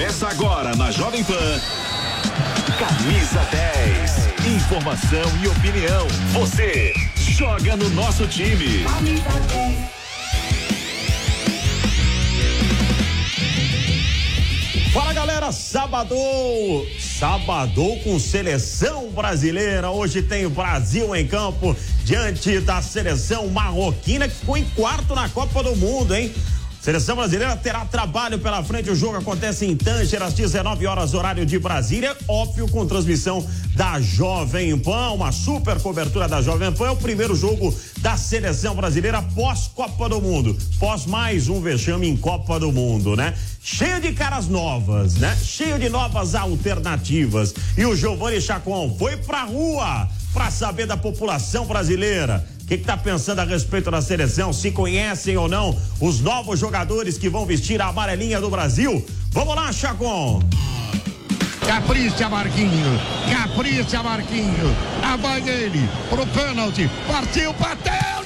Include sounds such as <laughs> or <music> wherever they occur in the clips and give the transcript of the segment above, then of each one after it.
Começa agora na Jovem Pan. Camisa 10. Informação e opinião. Você joga no nosso time. Camisa 10. Fala galera, sábado, sábado com seleção brasileira. Hoje tem o Brasil em campo diante da seleção marroquina que ficou em quarto na Copa do Mundo, hein? Seleção brasileira terá trabalho pela frente. O jogo acontece em Tanger às 19 horas, horário de Brasília. Óbvio, com transmissão da Jovem Pan. Uma super cobertura da Jovem Pan. É o primeiro jogo da seleção brasileira pós-Copa do Mundo. Pós mais um vexame em Copa do Mundo, né? Cheio de caras novas, né? Cheio de novas alternativas. E o Giovanni Chacon foi pra rua para saber da população brasileira que está pensando a respeito da seleção? Se conhecem ou não os novos jogadores que vão vestir a amarelinha do Brasil? Vamos lá, Chacon! Capricha Marquinho, capricha Marquinho, a vai dele pro pênalti, partiu, bateu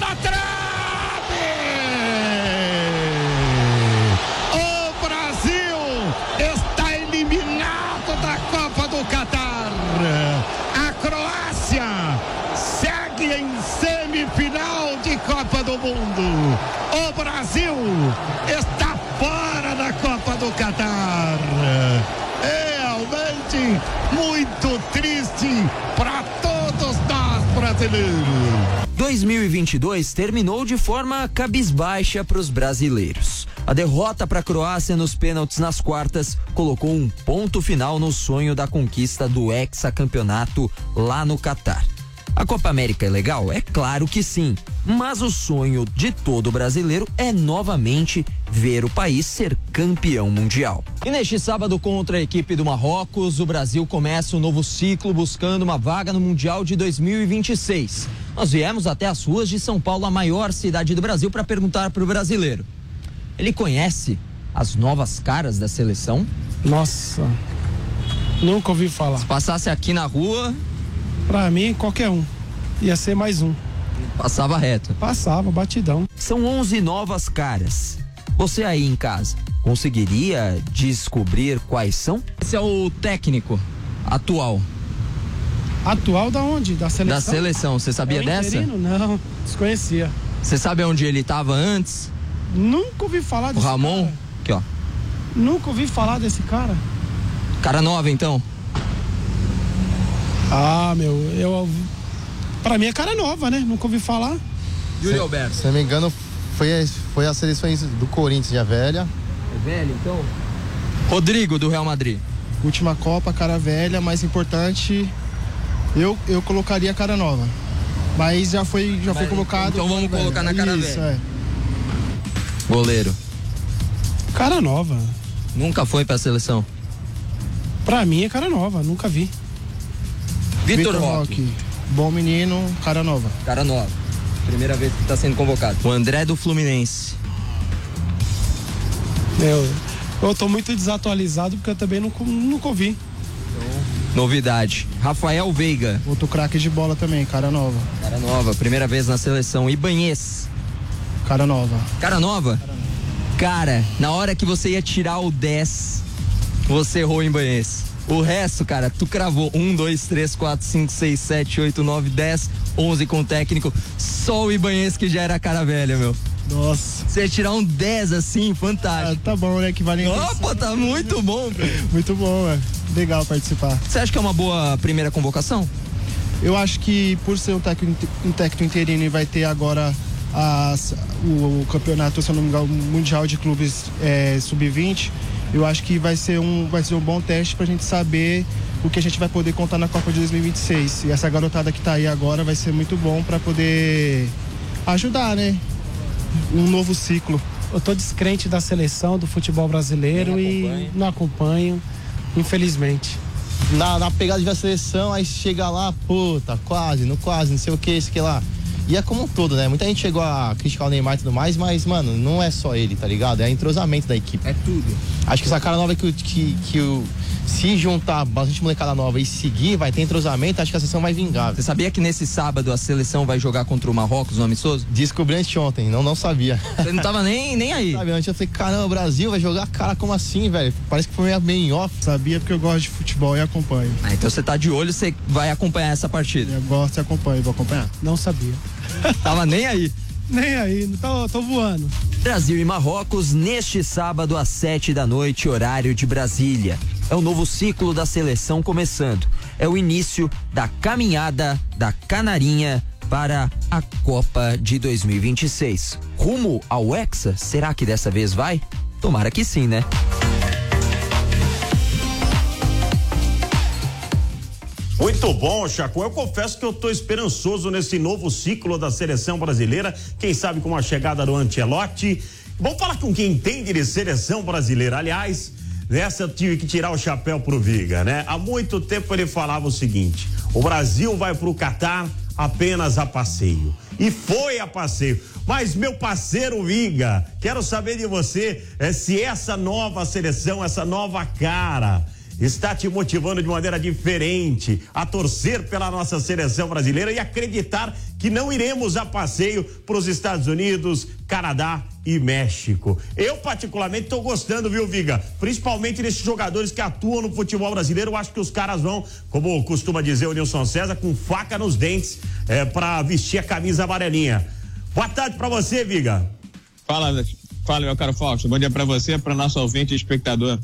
Mundo. O Brasil está fora da Copa do Catar. Realmente muito triste para todos nós brasileiros. 2022 terminou de forma cabisbaixa para os brasileiros. A derrota para a Croácia nos pênaltis nas quartas colocou um ponto final no sonho da conquista do hexacampeonato lá no Catar. A Copa América é legal? É claro que sim. Mas o sonho de todo brasileiro é novamente ver o país ser campeão mundial. E neste sábado, contra a equipe do Marrocos, o Brasil começa um novo ciclo buscando uma vaga no Mundial de 2026. Nós viemos até as ruas de São Paulo, a maior cidade do Brasil, para perguntar para o brasileiro: ele conhece as novas caras da seleção? Nossa, nunca ouvi falar. Se passasse aqui na rua, Pra mim, qualquer um. Ia ser mais um. Passava reto. Passava, batidão. São 11 novas caras. Você aí em casa, conseguiria descobrir quais são? Esse é o técnico atual. Atual da onde? Da seleção? Da seleção. Você sabia é o dessa? Não, desconhecia. Você sabe onde ele estava antes? Nunca ouvi falar O desse Ramon? cara. Aqui, ó. Nunca ouvi falar desse cara. Cara nova, então. Ah, meu, eu. Pra mim é cara nova, né? Nunca ouvi falar. Júlio Alberto. Se não me engano, foi, foi as seleções do Corinthians de velha. É velho, então? Rodrigo, do Real Madrid. Última Copa, cara velha, mais importante, eu, eu colocaria cara nova. Mas já foi, já foi Mas, colocado. então vamos velha. colocar na cara Isso, velha. é. Goleiro. Cara nova. Nunca foi pra seleção. Pra mim é cara nova, nunca vi. Vitor Roque. Bom menino, cara nova. Cara nova. Primeira vez que tá sendo convocado. O André do Fluminense. Eu, eu tô muito desatualizado porque eu também nunca, nunca ouvi. Novidade. Rafael Veiga. Outro craque de bola também, cara nova. Cara nova, primeira vez na seleção. Ibanês. Cara nova. Cara nova? Cara, na hora que você ia tirar o 10, você errou em Ibanês. O resto, cara, tu cravou 1, 2, 3, 4, 5, 6, 7, 8, 9, 10, 11 com o técnico. Só o Ibanês que já era cara velha, meu. Nossa. Você tirar um 10 assim, Ah, fantástico. tá bom, né? Que vale a Opa, tá muito bom. Muito bom, é. Legal participar. Você acha que é uma boa primeira convocação? Eu acho que por ser um técnico, um técnico interino e vai ter agora as- o, o campeonato, se não me engano, mundial de clubes é, sub-20, eu acho que vai ser, um, vai ser um bom teste pra gente saber o que a gente vai poder contar na Copa de 2026. E essa garotada que tá aí agora vai ser muito bom pra poder ajudar, né? Um novo ciclo. Eu tô descrente da seleção, do futebol brasileiro e não acompanho, infelizmente. na, na pegada de ver a seleção, aí chega lá, puta, quase, não quase, não sei o que, isso que lá. E é como um todo, né? Muita gente chegou a criticar o Neymar e tudo mais, mas, mano, não é só ele, tá ligado? É entrosamento da equipe. É tudo. Acho que essa cara nova que, o- que, que, o, se juntar bastante molecada nova e seguir, vai ter entrosamento, acho que a seleção vai vingar. Você sabia que nesse sábado a seleção vai jogar contra o Marrocos no amistoso? Descobri antes ontem, não, não sabia. Você não tava nem, nem aí. Sabe, antes eu falei, caramba, o Brasil vai jogar cara como assim, velho? Parece que foi meio, meio em off. Sabia porque eu gosto de futebol e acompanho. Ah, então você tá de olho, você vai acompanhar essa partida. Eu gosto e acompanho, vou acompanhar. Não sabia. <laughs> tava nem aí. Nem aí, tô, tô voando. Brasil e Marrocos neste sábado às sete da noite, horário de Brasília. É o novo ciclo da seleção começando. É o início da caminhada da Canarinha para a Copa de 2026. Rumo ao Hexa? Será que dessa vez vai? Tomara que sim, né? Muito bom, Chaco. Eu confesso que eu estou esperançoso nesse novo ciclo da seleção brasileira. Quem sabe com a chegada do Ancelotti. Vamos falar com quem entende de seleção brasileira. Aliás, nessa eu tive que tirar o chapéu pro Viga, né? Há muito tempo ele falava o seguinte: o Brasil vai pro Catar apenas a passeio. E foi a passeio. Mas, meu parceiro Viga, quero saber de você é, se essa nova seleção, essa nova cara está te motivando de maneira diferente a torcer pela nossa seleção brasileira e acreditar que não iremos a passeio para os Estados Unidos, Canadá e México. Eu, particularmente, estou gostando, viu, Viga? Principalmente desses jogadores que atuam no futebol brasileiro. Eu acho que os caras vão, como costuma dizer o Nilson César, com faca nos dentes é, para vestir a camisa amarelinha. Boa tarde para você, Viga. Fala, fala, meu caro Fausto. Bom dia para você, para nosso ouvinte e espectador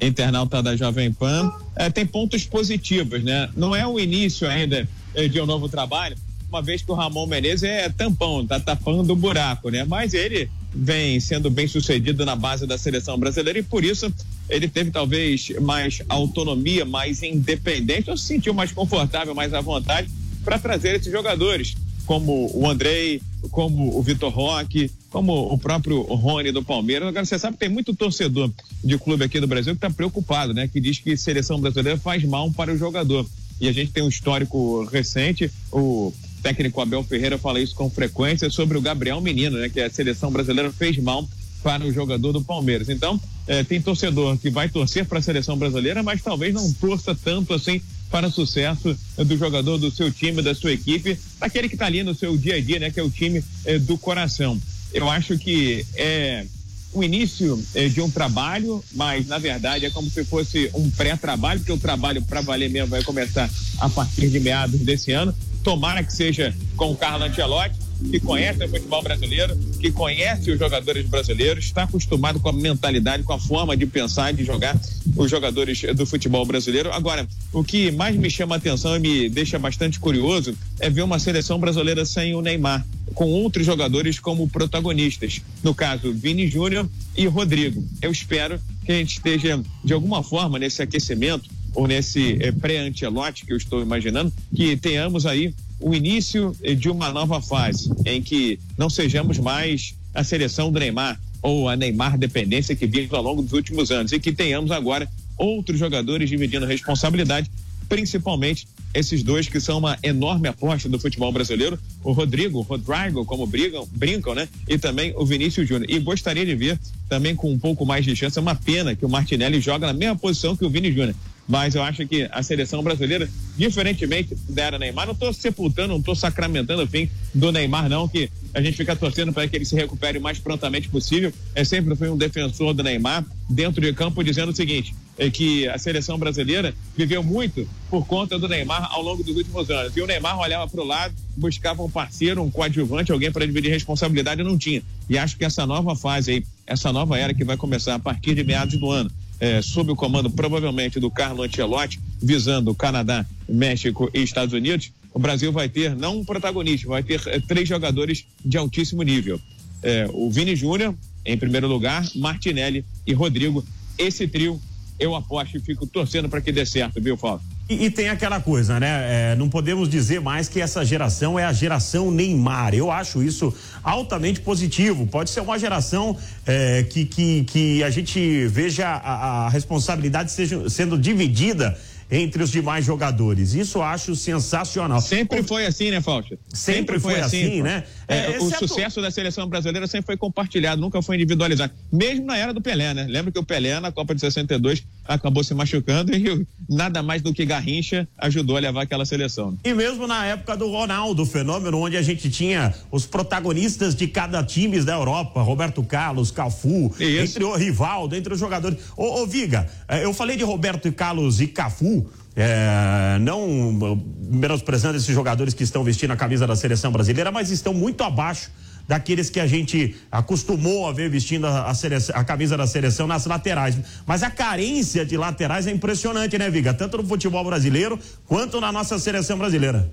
internauta da Jovem Pan, é, tem pontos positivos, né? Não é o início ainda é, de um novo trabalho, uma vez que o Ramon Menezes é tampão, tá tapando o buraco, né? Mas ele vem sendo bem sucedido na base da seleção brasileira e por isso ele teve talvez mais autonomia, mais independente, ou se sentiu mais confortável, mais à vontade para trazer esses jogadores como o Andrei, como o Vitor Roque, como o próprio Rony do Palmeiras. Agora, você sabe que tem muito torcedor de clube aqui do Brasil que está preocupado, né? Que diz que seleção brasileira faz mal para o jogador. E a gente tem um histórico recente, o técnico Abel Ferreira fala isso com frequência sobre o Gabriel Menino, né? Que a seleção brasileira fez mal para o jogador do Palmeiras. Então, eh, tem torcedor que vai torcer para a seleção brasileira, mas talvez não torça tanto assim para o sucesso do jogador do seu time, da sua equipe, daquele que está ali no seu dia a dia, né? Que é o time eh, do coração. Eu acho que é o início eh, de um trabalho, mas na verdade é como se fosse um pré-trabalho, porque o trabalho para valer mesmo vai começar a partir de meados desse ano. Tomara que seja com o Carlo Ancelotti que conhece o futebol brasileiro, que conhece os jogadores brasileiros, está acostumado com a mentalidade, com a forma de pensar e de jogar os jogadores do futebol brasileiro. Agora, o que mais me chama a atenção e me deixa bastante curioso é ver uma seleção brasileira sem o Neymar, com outros jogadores como protagonistas. No caso, Vini Júnior e Rodrigo. Eu espero que a gente esteja, de alguma forma, nesse aquecimento ou nesse eh, pré-antelote que eu estou imaginando, que tenhamos aí o início de uma nova fase, em que não sejamos mais a seleção do Neymar ou a Neymar dependência que vimos ao longo dos últimos anos e que tenhamos agora outros jogadores dividindo responsabilidade, principalmente esses dois que são uma enorme aposta do futebol brasileiro, o Rodrigo, o Rodrigo, como brigam, brincam, né? E também o Vinícius Júnior. E gostaria de ver também com um pouco mais de chance, é uma pena que o Martinelli joga na mesma posição que o Vini Júnior mas eu acho que a seleção brasileira, diferentemente da era Neymar, não estou sepultando, não estou sacramentando o fim do Neymar, não, que a gente fica torcendo para que ele se recupere o mais prontamente possível. É sempre fui um defensor do Neymar dentro de campo, dizendo o seguinte: é que a seleção brasileira viveu muito por conta do Neymar ao longo dos últimos anos. E o Neymar olhava para o lado, buscava um parceiro, um coadjuvante, alguém para dividir responsabilidade, não tinha. E acho que essa nova fase aí, essa nova era que vai começar a partir de meados do ano, é, sob o comando provavelmente do Carlo Ancelotti, visando Canadá, México e Estados Unidos, o Brasil vai ter não um protagonista, vai ter é, três jogadores de altíssimo nível. É, o Vini Júnior, em primeiro lugar, Martinelli e Rodrigo. Esse trio eu aposto e fico torcendo para que dê certo, viu, Fábio? E, e, tem aquela coisa, né? É, não podemos dizer mais que essa geração é a geração Neymar. Eu acho isso altamente positivo. Pode ser uma geração é, que, que, que a gente veja a, a responsabilidade seja, sendo dividida entre os demais jogadores. Isso eu acho sensacional. Sempre foi assim, né, Fausto? Sempre, sempre foi, foi, assim, assim né? É, é, o sucesso da seleção brasileira sempre foi compartilhado, nunca foi individualizado. Mesmo na era do Pelé, né? Lembra que o Pelé, na Copa de 62, acabou se machucando e nada mais do que Garrincha ajudou a levar aquela seleção. E mesmo na época do Ronaldo, fenômeno onde a gente tinha os protagonistas de cada time da Europa, Roberto Carlos, Cafu, Isso. entre o Rivaldo, entre os jogadores. Ô, ô Viga, eh, eu falei de Roberto Carlos e Cafu, é, não menosprezando esses jogadores que estão vestindo a camisa da seleção brasileira, mas estão muito abaixo daqueles que a gente acostumou a ver vestindo a, a, seleção, a, camisa da seleção nas laterais. Mas a carência de laterais é impressionante, né, Viga? Tanto no futebol brasileiro quanto na nossa seleção brasileira.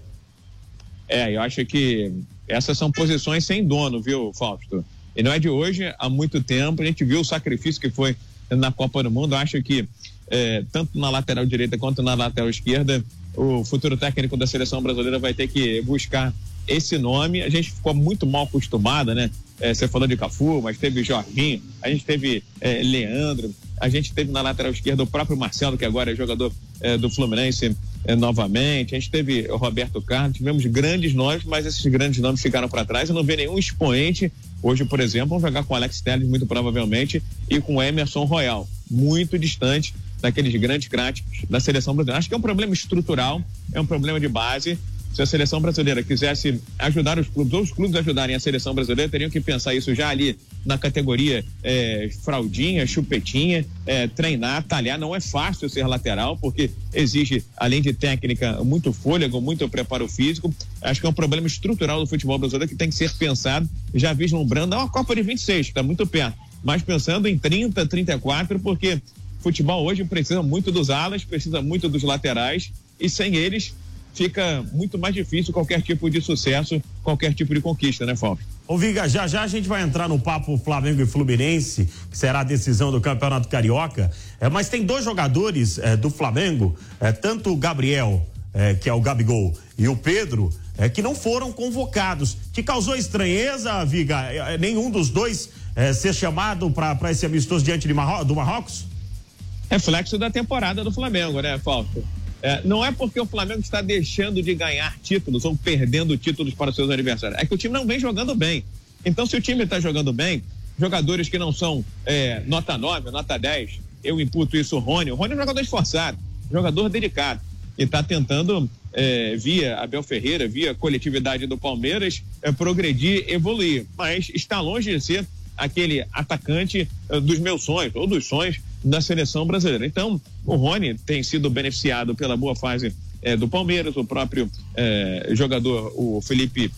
É, eu acho que essas são posições sem dono, viu, Fausto? E não é de hoje, há muito tempo. A gente viu o sacrifício que foi na Copa do Mundo. Eu acho que é, tanto na lateral direita quanto na lateral esquerda, o futuro técnico da seleção brasileira vai ter que buscar esse nome. A gente ficou muito mal acostumada, né? É, você falou de Cafu, mas teve Jorginho, a gente teve é, Leandro, a gente teve na lateral esquerda o próprio Marcelo, que agora é jogador é, do Fluminense é, novamente. A gente teve o Roberto Carlos, tivemos grandes nomes, mas esses grandes nomes ficaram para trás. Eu não vi nenhum expoente. Hoje, por exemplo, jogar com Alex Telles, muito provavelmente, e com Emerson Royal, muito distante daqueles grandes craques da seleção brasileira. Acho que é um problema estrutural, é um problema de base se a seleção brasileira quisesse ajudar os clubes, ou os clubes ajudarem a seleção brasileira, teriam que pensar isso já ali na categoria é, fraldinha, chupetinha, é, treinar, talhar. Não é fácil ser lateral, porque exige, além de técnica, muito fôlego, muito preparo físico. Acho que é um problema estrutural do futebol brasileiro que tem que ser pensado, já vislumbrando uma Copa de 26, que está muito perto, mas pensando em 30, 34, porque futebol hoje precisa muito dos alas, precisa muito dos laterais, e sem eles fica muito mais difícil qualquer tipo de sucesso, qualquer tipo de conquista, né, Fábio? Ô Viga, já já a gente vai entrar no papo Flamengo e Fluminense, que será a decisão do Campeonato Carioca. É, mas tem dois jogadores é, do Flamengo, é, tanto o Gabriel, é, que é o Gabigol, e o Pedro, é, que não foram convocados. Que causou estranheza, Viga, é, nenhum dos dois ser chamado para esse amistoso diante Marro do Marrocos? Reflexo da temporada do Flamengo, né, Fausto? É, não é porque o Flamengo está deixando de ganhar títulos ou perdendo títulos para os seus adversários. É que o time não vem jogando bem. Então, se o time está jogando bem, jogadores que não são é, nota 9, nota 10, eu imputo isso o Rony. O Rony é um jogador esforçado, jogador dedicado. E está tentando, é, via Abel Ferreira, via coletividade do Palmeiras, é, progredir, evoluir. Mas está longe de ser aquele atacante uh, dos meus sonhos, ou dos sonhos da seleção brasileira. Então, o Rony tem sido beneficiado pela boa fase eh, do Palmeiras, o próprio eh, jogador, o Felipe,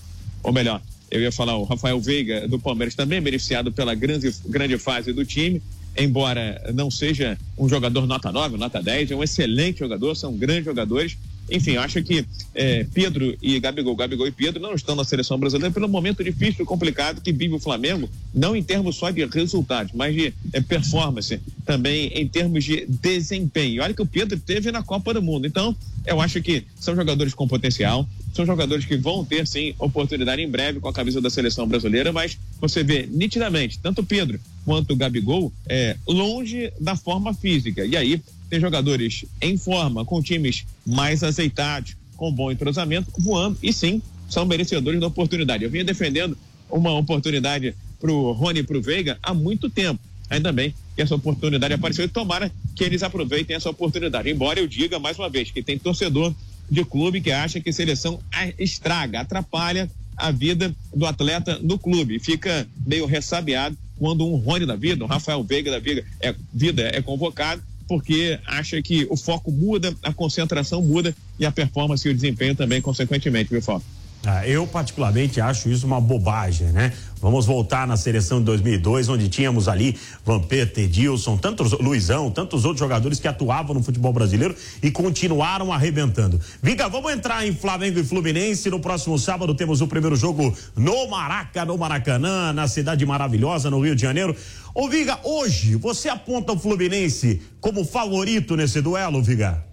ou melhor, eu ia falar o Rafael Veiga do Palmeiras também beneficiado pela grande, grande fase do time, embora não seja um jogador nota 9, nota 10, é um excelente jogador, são grandes jogadores, enfim, eu acho que é, Pedro e Gabigol, Gabigol e Pedro não estão na seleção brasileira pelo momento difícil e complicado que vive o Flamengo, não em termos só de resultados, mas de é, performance, também em termos de desempenho. Olha que o Pedro teve na Copa do Mundo. Então, eu acho que são jogadores com potencial, são jogadores que vão ter sim oportunidade em breve com a camisa da seleção brasileira, mas você vê nitidamente, tanto Pedro quanto o Gabigol, é, longe da forma física. E aí tem jogadores em forma, com times mais azeitados, com bom entrosamento, voando, e sim, são merecedores da oportunidade. Eu vinha defendendo uma oportunidade para o Rony e para o Veiga há muito tempo. Ainda bem que essa oportunidade apareceu e tomara que eles aproveitem essa oportunidade. Embora eu diga mais uma vez que tem torcedor de clube que acha que seleção estraga, atrapalha a vida do atleta no clube. Fica meio ressabiado quando um Rony da vida, um Rafael Veiga da vida é, vida é convocado porque acha que o foco muda, a concentração muda e a performance e o desempenho também, consequentemente, viu, Fábio? Ah, eu particularmente acho isso uma bobagem, né? Vamos voltar na seleção de 2002, onde tínhamos ali Vampeta, Edilson, tantos Luizão, tantos outros jogadores que atuavam no futebol brasileiro e continuaram arrebentando. Viga, vamos entrar em Flamengo e Fluminense. No próximo sábado temos o primeiro jogo no Maraca, no Maracanã, na cidade maravilhosa, no Rio de Janeiro. Ô Viga, hoje você aponta o Fluminense como favorito nesse duelo, Viga?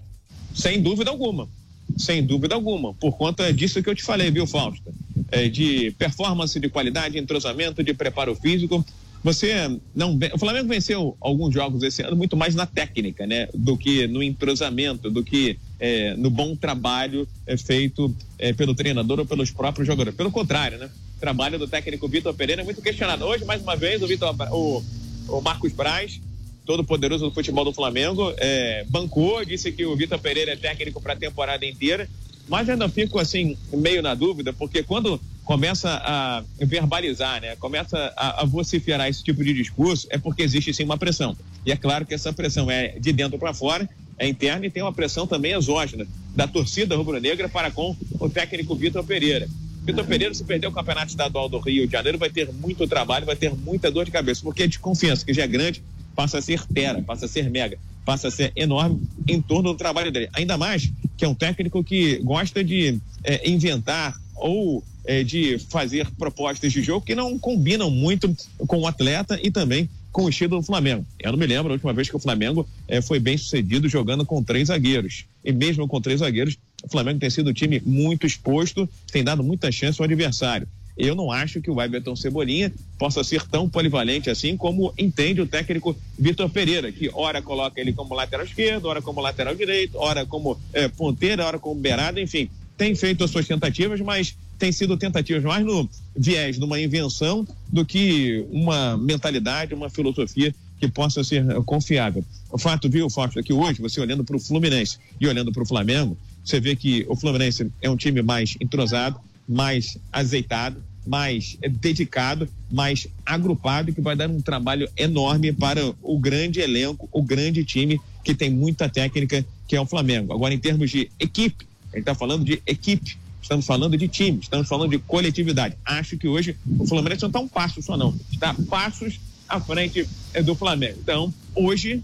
Sem dúvida alguma. Sem dúvida alguma. Por conta disso que eu te falei, viu, Fausto? É, de performance, de qualidade, entrosamento, de preparo físico. Você não. O Flamengo venceu alguns jogos esse ano muito mais na técnica, né? Do que no entrosamento, do que é, no bom trabalho é, feito é, pelo treinador ou pelos próprios jogadores. Pelo contrário, né? O trabalho do técnico Vitor Pereira é muito questionado. Hoje, mais uma vez, o, Vitor, o, o Marcos Braz, todo poderoso do futebol do Flamengo, é, bancou, disse que o Vitor Pereira é técnico para a temporada inteira. Mas ainda fico assim, meio na dúvida, porque quando começa a verbalizar, né? Começa a, a vociferar esse tipo de discurso, é porque existe sim uma pressão. E é claro que essa pressão é de dentro para fora, é interna e tem uma pressão também exógena da torcida rubro-negra para com o técnico Vitor Pereira. Vitor Pereira, se perder o campeonato estadual do Rio de Janeiro, vai ter muito trabalho, vai ter muita dor de cabeça, porque a desconfiança que já é grande passa a ser tera, passa a ser mega, passa a ser enorme em torno do trabalho dele. Ainda mais que é um técnico que gosta de é, inventar ou é, de fazer propostas de jogo que não combinam muito com o atleta e também com o estilo do Flamengo. Eu não me lembro a última vez que o Flamengo é, foi bem sucedido jogando com três zagueiros. E mesmo com três zagueiros, o Flamengo tem sido um time muito exposto, tem dado muita chance ao adversário. Eu não acho que o Everton Cebolinha possa ser tão polivalente assim como entende o técnico Vitor Pereira, que ora coloca ele como lateral esquerdo, ora como lateral direito, ora como é, ponteira, ora como beirada, enfim. Tem feito as suas tentativas, mas tem sido tentativas mais no viés de uma invenção do que uma mentalidade, uma filosofia que possa ser confiável. O fato, viu, Fausto, é que hoje, você olhando para o Fluminense e olhando para o Flamengo, você vê que o Fluminense é um time mais entrosado, mais azeitado, mais dedicado, mais agrupado que vai dar um trabalho enorme para o grande elenco, o grande time que tem muita técnica, que é o Flamengo. Agora, em termos de equipe, ele está falando de equipe estamos falando de time, estamos falando de coletividade. Acho que hoje o Flamengo não está um passo só, não. Está passos à frente é, do Flamengo. Então, hoje,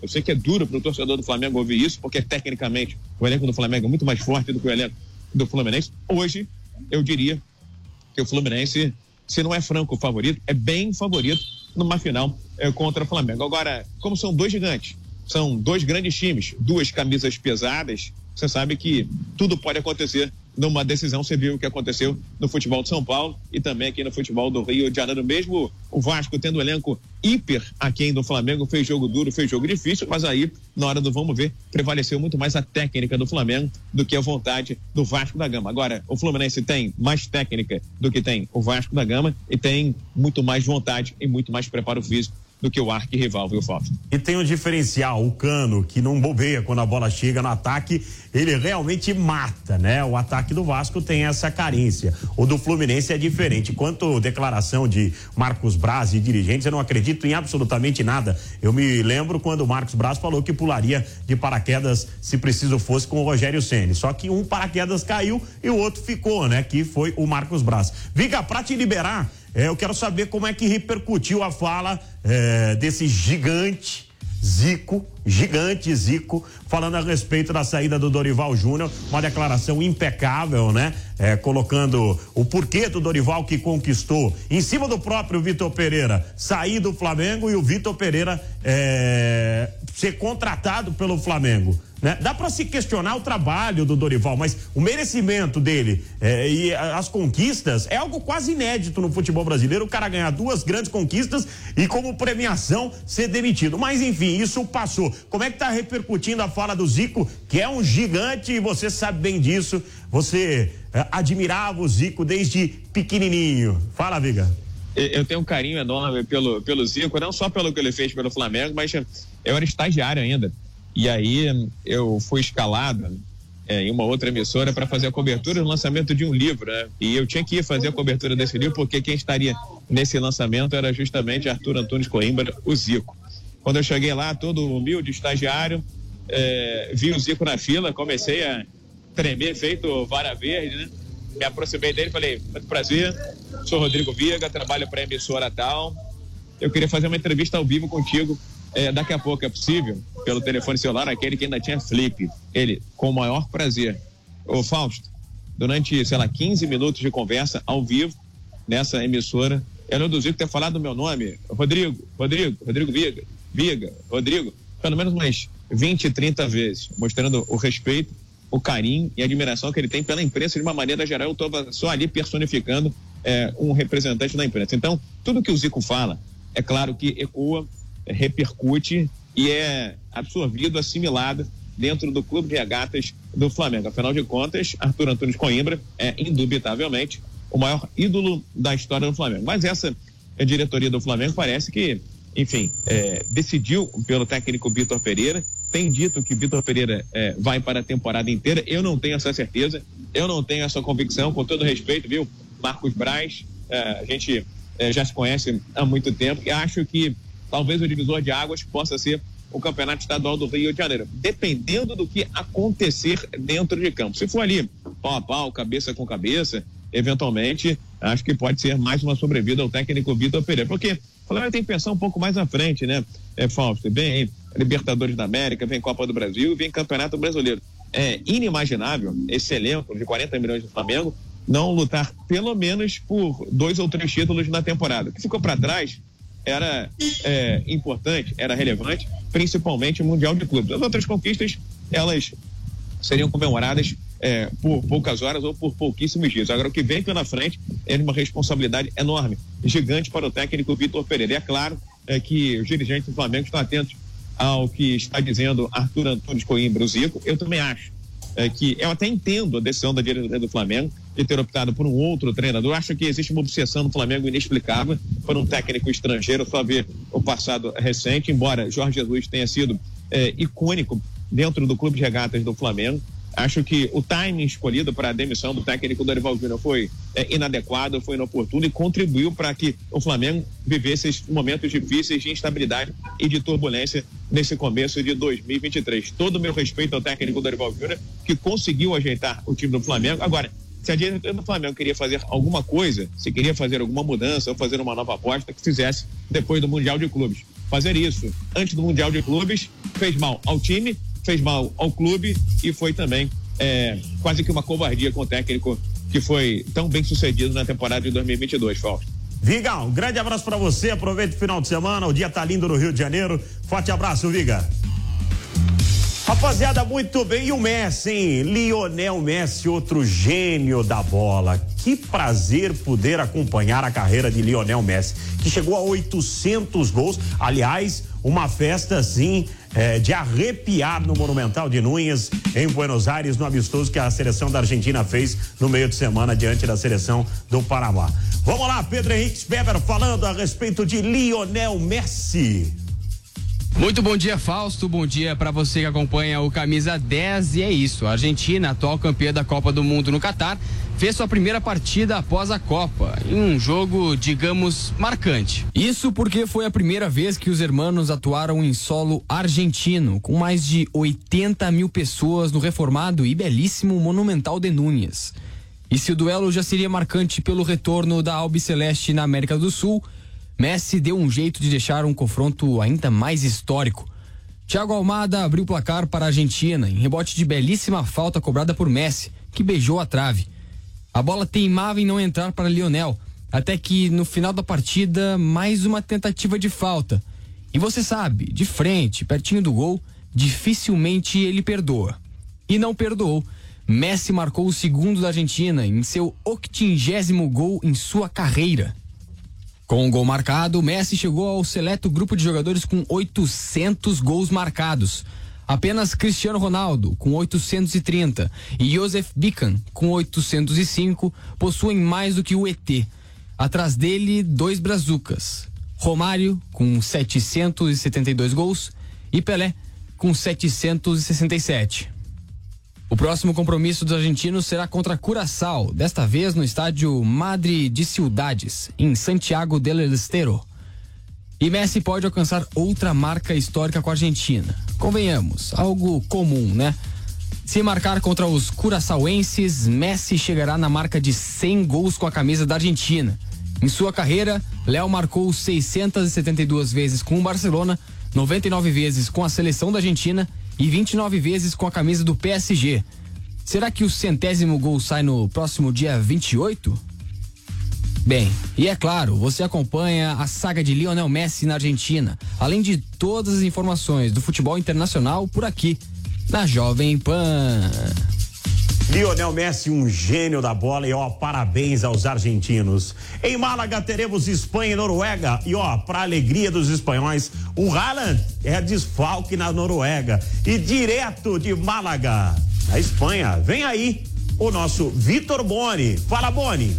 eu sei que é duro para o torcedor do Flamengo ouvir isso, porque tecnicamente o elenco do Flamengo é muito mais forte do que o elenco do Fluminense. Hoje, eu diria que o Fluminense, se não é franco favorito, é bem favorito numa final é, contra o Flamengo. Agora, como são dois gigantes, são dois grandes times, duas camisas pesadas, você sabe que tudo pode acontecer numa decisão. Você viu o que aconteceu no futebol de São Paulo e também aqui no futebol do Rio de Janeiro. Mesmo o Vasco tendo um elenco hiper aqui do Flamengo, fez jogo duro, fez jogo difícil, mas aí, na hora do vamos ver, prevaleceu muito mais a técnica do Flamengo do que a vontade do Vasco da Gama. Agora, o Fluminense tem mais técnica do que tem o Vasco da Gama e tem muito mais vontade e muito mais preparo físico do que o arquirrival, viu, Fausto? E tem um diferencial, o Cano, que não bobeia quando a bola chega no ataque, ele realmente mata, né? O ataque do Vasco tem essa carência. O do Fluminense é diferente. Quanto declaração de Marcos Braz e dirigentes, eu não acredito em absolutamente nada. Eu me lembro quando o Marcos Braz falou que pularia de paraquedas se preciso fosse com o Rogério Ceni. Só que um paraquedas caiu e o outro ficou, né? Que foi o Marcos Braz. Viga, pra te liberar, é, eu quero saber como é que repercutiu a fala é, desse gigante Zico, gigante Zico, falando a respeito da saída do Dorival Júnior, uma declaração impecável, né? É, colocando o porquê do Dorival que conquistou em cima do próprio Vitor Pereira sair do Flamengo e o Vitor Pereira é, ser contratado pelo Flamengo. Né? Dá para se questionar o trabalho do Dorival, mas o merecimento dele é, e as conquistas é algo quase inédito no futebol brasileiro. O cara ganhar duas grandes conquistas e, como premiação, ser demitido. Mas, enfim, isso passou. Como é que tá repercutindo a fala do Zico, que é um gigante e você sabe bem disso? Você é, admirava o Zico desde pequenininho. Fala, Viga eu tenho um carinho enorme pelo, pelo Zico, não só pelo que ele fez pelo Flamengo, mas eu era estagiário ainda. E aí eu fui escalado é, em uma outra emissora para fazer a cobertura do lançamento de um livro, né? E eu tinha que ir fazer a cobertura desse livro porque quem estaria nesse lançamento era justamente Arthur Antunes Coimbra, o Zico. Quando eu cheguei lá, todo humilde, estagiário, é, vi o Zico na fila, comecei a tremer, feito vara verde, né? Me aproximei dele e falei, muito prazer, sou Rodrigo Viga, trabalho para a emissora tal. Eu queria fazer uma entrevista ao vivo contigo é, daqui a pouco é possível, pelo telefone celular, aquele que ainda tinha flip. Ele, com o maior prazer. Ô Fausto, durante, sei lá, 15 minutos de conversa ao vivo nessa emissora, ela induziu ter falado o meu nome, Rodrigo, Rodrigo, Rodrigo Viga, Viga, Rodrigo, pelo menos umas 20, 30 vezes, mostrando o respeito, o carinho e a admiração que ele tem pela imprensa de uma maneira geral. Eu estava só ali personificando é, um representante da imprensa. Então, tudo que o Zico fala, é claro que ecoa, repercute e é absorvido, assimilado dentro do clube de regatas do Flamengo. Afinal de contas, Arthur Antunes Coimbra é indubitavelmente o maior ídolo da história do Flamengo. Mas essa diretoria do Flamengo parece que, enfim, é, decidiu pelo técnico Vitor Pereira. Tem dito que Vitor Pereira é, vai para a temporada inteira. Eu não tenho essa certeza, eu não tenho essa convicção, com todo respeito, viu? Marcos Braz, é, a gente é, já se conhece há muito tempo e acho que talvez o divisor de águas possa ser o Campeonato Estadual do Rio de Janeiro, dependendo do que acontecer dentro de campo. Se for ali pau a pau, cabeça com cabeça, eventualmente, acho que pode ser mais uma sobrevida ao técnico Vitor Pereira, porque Flamengo tem que pensar um pouco mais à frente, né, é, Fausto? Vem Libertadores da América, vem Copa do Brasil, vem Campeonato Brasileiro. É inimaginável esse elenco de 40 milhões do Flamengo não lutar pelo menos por dois ou três títulos na temporada. O que ficou para trás era é, importante, era relevante, principalmente o Mundial de Clubes. As outras conquistas, elas seriam comemoradas é, por poucas horas ou por pouquíssimos dias. Agora, o que vem pela frente é uma responsabilidade enorme, gigante para o técnico Vitor Pereira. E é claro é, que os dirigentes do Flamengo estão atentos ao que está dizendo Arthur Antunes Coimbra, o Zico. Eu também acho é, que eu até entendo a decisão da diretoria do Flamengo de ter optado por um outro treinador. Acho que existe uma obsessão no Flamengo inexplicável por um técnico estrangeiro, só ver o passado recente, embora Jorge Jesus tenha sido é, icônico dentro do clube de regatas do Flamengo. Acho que o timing escolhido para a demissão do técnico Dorival Júnior foi é, inadequado, foi inoportuno e contribuiu para que o Flamengo vivesse esses momentos difíceis de instabilidade e de turbulência nesse começo de 2023. Todo o meu respeito ao técnico Dorival Júnior, que conseguiu ajeitar o time do Flamengo. Agora, se a diretoria do Flamengo queria fazer alguma coisa, se queria fazer alguma mudança ou fazer uma nova aposta, que fizesse depois do Mundial de Clubes. Fazer isso antes do Mundial de Clubes fez mal ao time fez mal ao clube e foi também é, quase que uma covardia com o técnico que foi tão bem sucedido na temporada de 2022, Fausto. Viga, um grande abraço para você, aproveite o final de semana, o dia tá lindo no Rio de Janeiro. Forte abraço, Viga. Rapaziada, muito bem. E o Messi, hein? Lionel Messi, outro gênio da bola. Que prazer poder acompanhar a carreira de Lionel Messi, que chegou a 800 gols. Aliás, uma festa assim é, de arrepiar no Monumental de Núñez, em Buenos Aires, no amistoso que a seleção da Argentina fez no meio de semana diante da seleção do Paraguai. Vamos lá, Pedro Henrique Weber falando a respeito de Lionel Messi. Muito bom dia, Fausto. Bom dia para você que acompanha o Camisa 10. E é isso. A Argentina, atual campeã da Copa do Mundo no Catar, fez sua primeira partida após a Copa, em um jogo, digamos, marcante. Isso porque foi a primeira vez que os hermanos atuaram em solo argentino, com mais de 80 mil pessoas no reformado e belíssimo Monumental de Núñez. E se o duelo já seria marcante pelo retorno da Albiceleste na América do Sul, Messi deu um jeito de deixar um confronto ainda mais histórico. Thiago Almada abriu o placar para a Argentina em rebote de belíssima falta cobrada por Messi, que beijou a trave. A bola teimava em não entrar para Lionel, até que no final da partida, mais uma tentativa de falta. E você sabe, de frente, pertinho do gol, dificilmente ele perdoa. E não perdoou. Messi marcou o segundo da Argentina em seu octingésimo gol em sua carreira. Com o gol marcado, Messi chegou ao seleto grupo de jogadores com 800 gols marcados. Apenas Cristiano Ronaldo, com 830, e Josef Bican, com 805, possuem mais do que o ET. Atrás dele, dois brazucas. Romário, com 772 gols, e Pelé, com 767. O próximo compromisso dos argentinos será contra Curaçao, desta vez no estádio Madre de Ciudades, em Santiago del Estero. E Messi pode alcançar outra marca histórica com a Argentina. Convenhamos, algo comum, né? Se marcar contra os curaçauenses, Messi chegará na marca de 100 gols com a camisa da Argentina. Em sua carreira, Léo marcou 672 vezes com o Barcelona, 99 vezes com a seleção da Argentina e 29 vezes com a camisa do PSG. Será que o centésimo gol sai no próximo dia 28? Bem, e é claro, você acompanha a saga de Lionel Messi na Argentina, além de todas as informações do futebol internacional por aqui, na Jovem Pan. Lionel Messi, um gênio da bola e ó, parabéns aos argentinos. Em Málaga teremos Espanha e Noruega e ó, para alegria dos espanhóis, o Haaland é desfalque na Noruega e direto de Málaga, na Espanha, vem aí o nosso Vitor Boni. Fala Boni.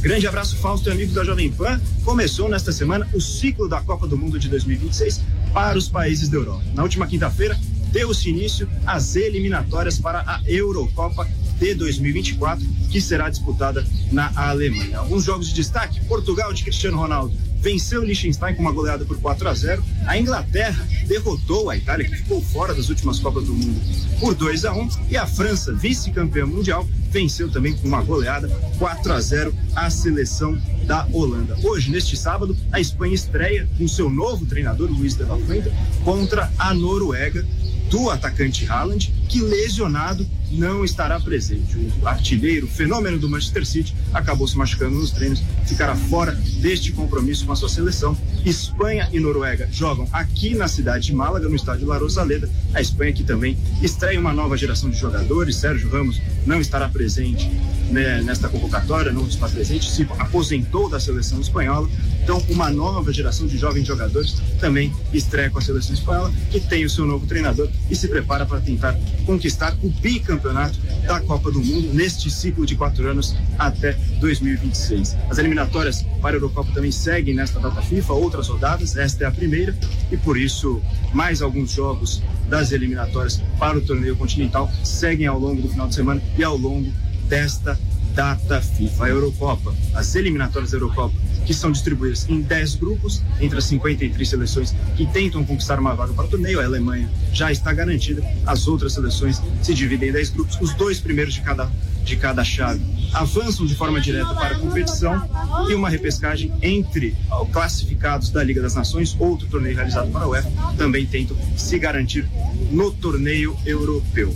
Grande abraço, Fausto e amigos da Jovem Pan. Começou nesta semana o ciclo da Copa do Mundo de 2026 para os países da Europa. Na última quinta-feira, deu-se início às eliminatórias para a Eurocopa de 2024, que será disputada na Alemanha. Alguns jogos de destaque: Portugal de Cristiano Ronaldo venceu o Liechtenstein com uma goleada por 4 a 0. A Inglaterra derrotou a Itália, que ficou fora das últimas Copas do Mundo, por 2 a 1. E a França, vice-campeã mundial, venceu também com uma goleada 4 a 0 a seleção da Holanda. Hoje, neste sábado, a Espanha estreia com seu novo treinador, Luiz de la Fuente, contra a Noruega do atacante Haaland, que lesionado não estará presente. O artilheiro, fenômeno do Manchester City, acabou se machucando nos treinos, ficará fora deste compromisso com a sua seleção. Espanha e Noruega jogam aqui na cidade de Málaga, no estádio La Rosaleda. A Espanha que também estreia uma nova geração de jogadores. Sérgio Ramos não estará presente né, nesta convocatória, não está presente, se aposentou da seleção espanhola. Então, uma nova geração de jovens jogadores também estreia com a seleção espanhola, que tem o seu novo treinador e se prepara para tentar conquistar o bicampeonato da Copa do Mundo neste ciclo de quatro anos até 2026. As eliminatórias para a Eurocopa também seguem nesta data FIFA, outras rodadas, esta é a primeira, e por isso mais alguns jogos das eliminatórias para o torneio continental seguem ao longo do final de semana e ao longo desta data FIFA. A Eurocopa, as eliminatórias da Eurocopa, que são distribuídas em 10 grupos, entre as 53 seleções que tentam conquistar uma vaga para o torneio. A Alemanha já está garantida, as outras seleções se dividem em 10 grupos, os dois primeiros de cada, de cada chave avançam de forma direta para a competição e uma repescagem entre classificados da Liga das Nações, outro torneio realizado para a UEFA, também tentam se garantir no torneio europeu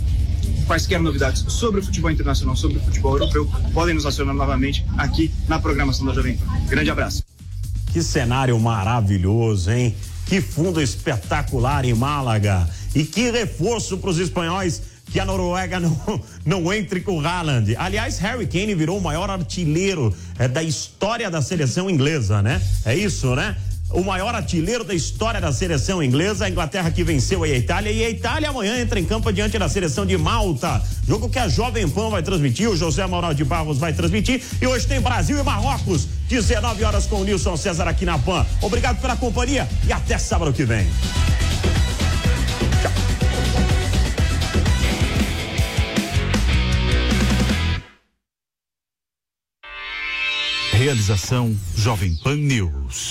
quaisquer novidades sobre o futebol internacional, sobre o futebol europeu, podem nos acionar novamente aqui na programação da Jovem. Grande abraço. Que cenário maravilhoso, hein? Que fundo espetacular em Málaga. E que reforço para os espanhóis que a Noruega <laughs> não, não entre com o Haaland. Aliás, Harry Kane virou o maior artilheiro é, da história da seleção inglesa, né? É isso, né? O maior artilheiro da história da seleção inglesa, a Inglaterra que venceu a Itália e a Itália amanhã entra em campo diante da seleção de Malta. Jogo que a Jovem Pan vai transmitir, o José Manuel de Barros vai transmitir e hoje tem Brasil e Marrocos, 19 horas com o Nilson César aqui na Pan. Obrigado pela companhia e até sábado que vem. Realização Jovem Pan News.